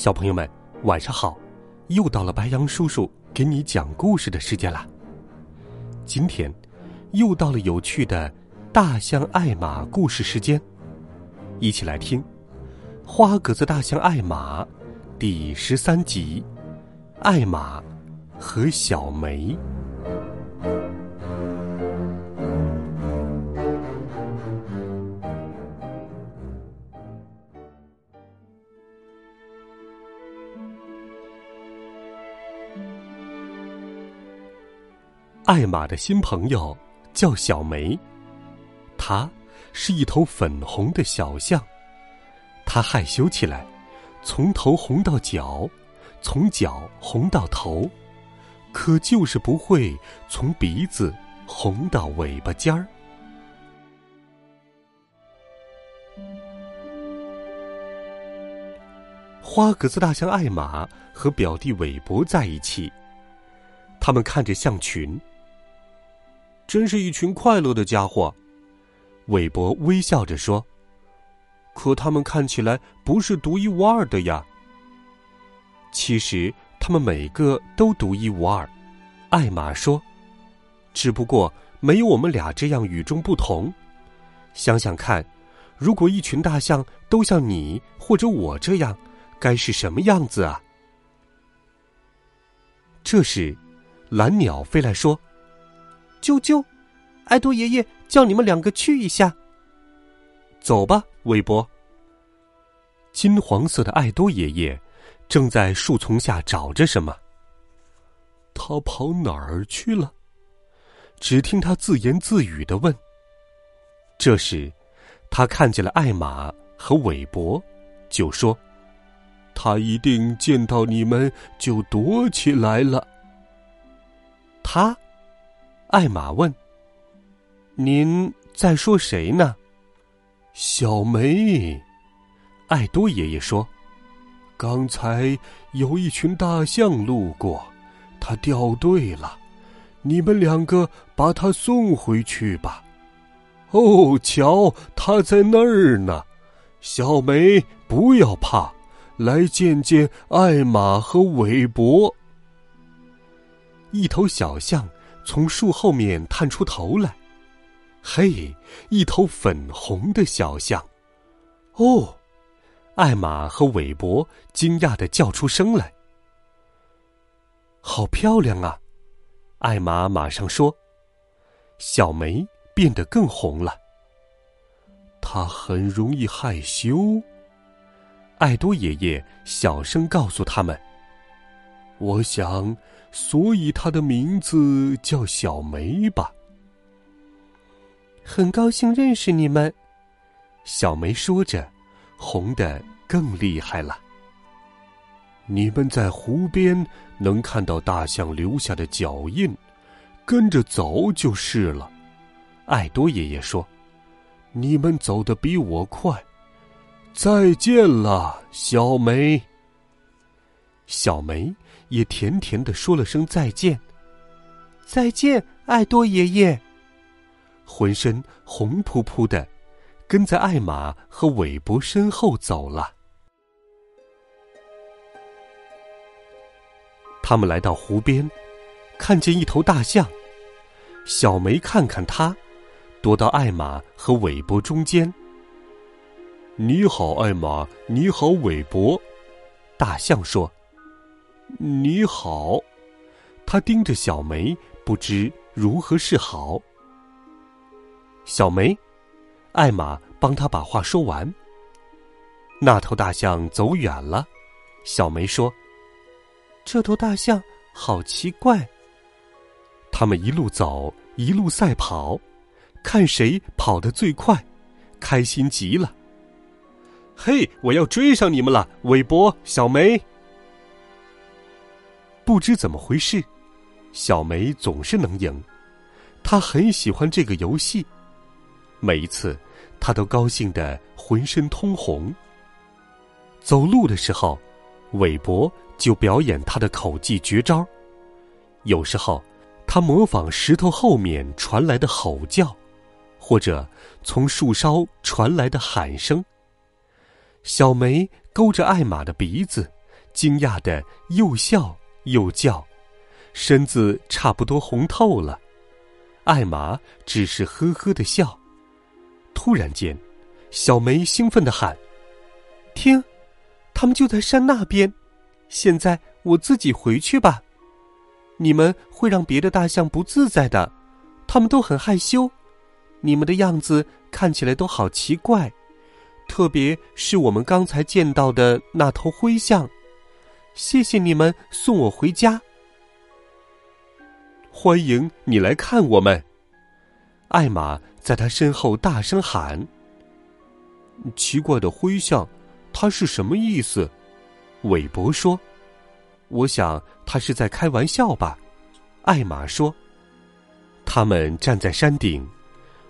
小朋友们，晚上好！又到了白羊叔叔给你讲故事的时间了。今天又到了有趣的大象艾玛故事时间，一起来听《花格子大象艾玛》第十三集《艾玛和小梅》。艾玛的新朋友叫小梅，她是一头粉红的小象。她害羞起来，从头红到脚，从脚红到头，可就是不会从鼻子红到尾巴尖儿。花格子大象艾玛和表弟韦伯在一起，他们看着象群。真是一群快乐的家伙，韦伯微笑着说：“可他们看起来不是独一无二的呀。”其实他们每个都独一无二，艾玛说：“只不过没有我们俩这样与众不同。想想看，如果一群大象都像你或者我这样，该是什么样子啊？”这时，蓝鸟飞来说。啾啾，爱多爷爷叫你们两个去一下。走吧，韦伯。金黄色的爱多爷爷正在树丛下找着什么。他跑哪儿去了？只听他自言自语的问。这时，他看见了艾玛和韦伯，就说：“他一定见到你们就躲起来了。”他。艾玛问：“您在说谁呢？”小梅，艾多爷爷说：“刚才有一群大象路过，它掉队了，你们两个把它送回去吧。”哦，瞧，它在那儿呢。小梅，不要怕，来见见艾玛和韦伯。一头小象。从树后面探出头来，嘿，一头粉红的小象！哦，艾玛和韦伯惊讶的叫出声来。好漂亮啊！艾玛马上说。小梅变得更红了。她很容易害羞。艾多爷爷小声告诉他们：“我想。”所以，他的名字叫小梅吧。很高兴认识你们，小梅说着，红的更厉害了。你们在湖边能看到大象留下的脚印，跟着走就是了。爱多爷爷说：“你们走得比我快。”再见了，小梅。小梅。也甜甜的说了声再见。再见，爱多爷爷。浑身红扑扑的，跟在艾玛和韦伯身后走了。他们来到湖边，看见一头大象。小梅看看它，躲到艾玛和韦伯中间。你好，艾玛。你好，韦伯。大象说。你好，他盯着小梅，不知如何是好。小梅，艾玛帮他把话说完。那头大象走远了，小梅说：“这头大象好奇怪。”他们一路走，一路赛跑，看谁跑得最快，开心极了。嘿，我要追上你们了，韦伯、小梅。不知怎么回事，小梅总是能赢，她很喜欢这个游戏。每一次，她都高兴的浑身通红。走路的时候，韦伯就表演他的口技绝招。有时候，他模仿石头后面传来的吼叫，或者从树梢传来的喊声。小梅勾着艾玛的鼻子，惊讶的又笑。又叫，身子差不多红透了。艾玛只是呵呵的笑。突然间，小梅兴奋的喊：“听，他们就在山那边。现在我自己回去吧。你们会让别的大象不自在的，他们都很害羞。你们的样子看起来都好奇怪，特别是我们刚才见到的那头灰象。”谢谢你们送我回家。欢迎你来看我们。艾玛在他身后大声喊：“奇怪的灰象，他是什么意思？”韦伯说：“我想他是在开玩笑吧。”艾玛说：“他们站在山顶，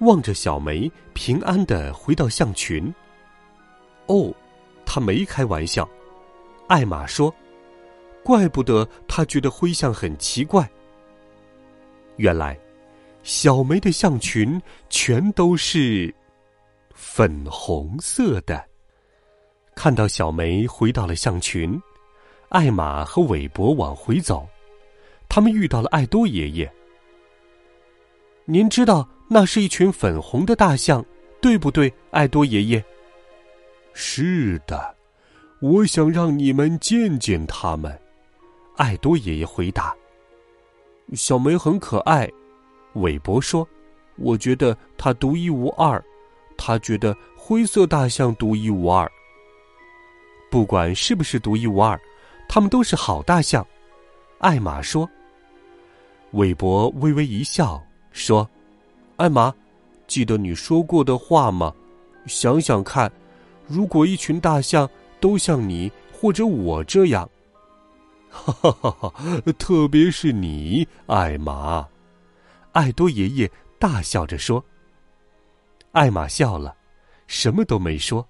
望着小梅平安的回到象群。”哦，他没开玩笑。艾玛说。怪不得他觉得灰象很奇怪。原来，小梅的象群全都是粉红色的。看到小梅回到了象群，艾玛和韦伯往回走，他们遇到了爱多爷爷。您知道那是一群粉红的大象，对不对，爱多爷爷？是的，我想让你们见见他们。爱多爷爷回答：“小梅很可爱。”韦伯说：“我觉得它独一无二。”他觉得灰色大象独一无二。不管是不是独一无二，他们都是好大象。艾玛说。韦伯微微一笑说：“艾玛，记得你说过的话吗？想想看，如果一群大象都像你或者我这样。”哈哈哈！哈，特别是你，艾玛，爱多爷爷大笑着说。艾玛笑了，什么都没说。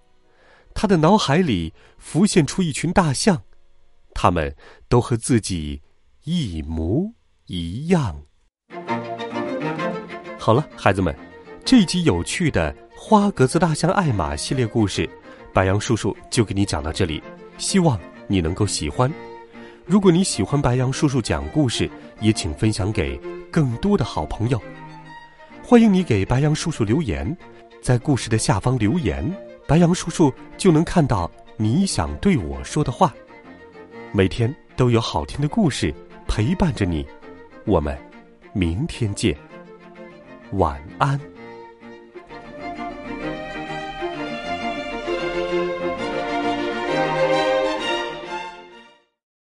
他的脑海里浮现出一群大象，他们都和自己一模一样。好了，孩子们，这集有趣的花格子大象艾玛系列故事，白杨叔叔就给你讲到这里，希望你能够喜欢。如果你喜欢白杨叔叔讲故事，也请分享给更多的好朋友。欢迎你给白杨叔叔留言，在故事的下方留言，白杨叔叔就能看到你想对我说的话。每天都有好听的故事陪伴着你，我们明天见，晚安。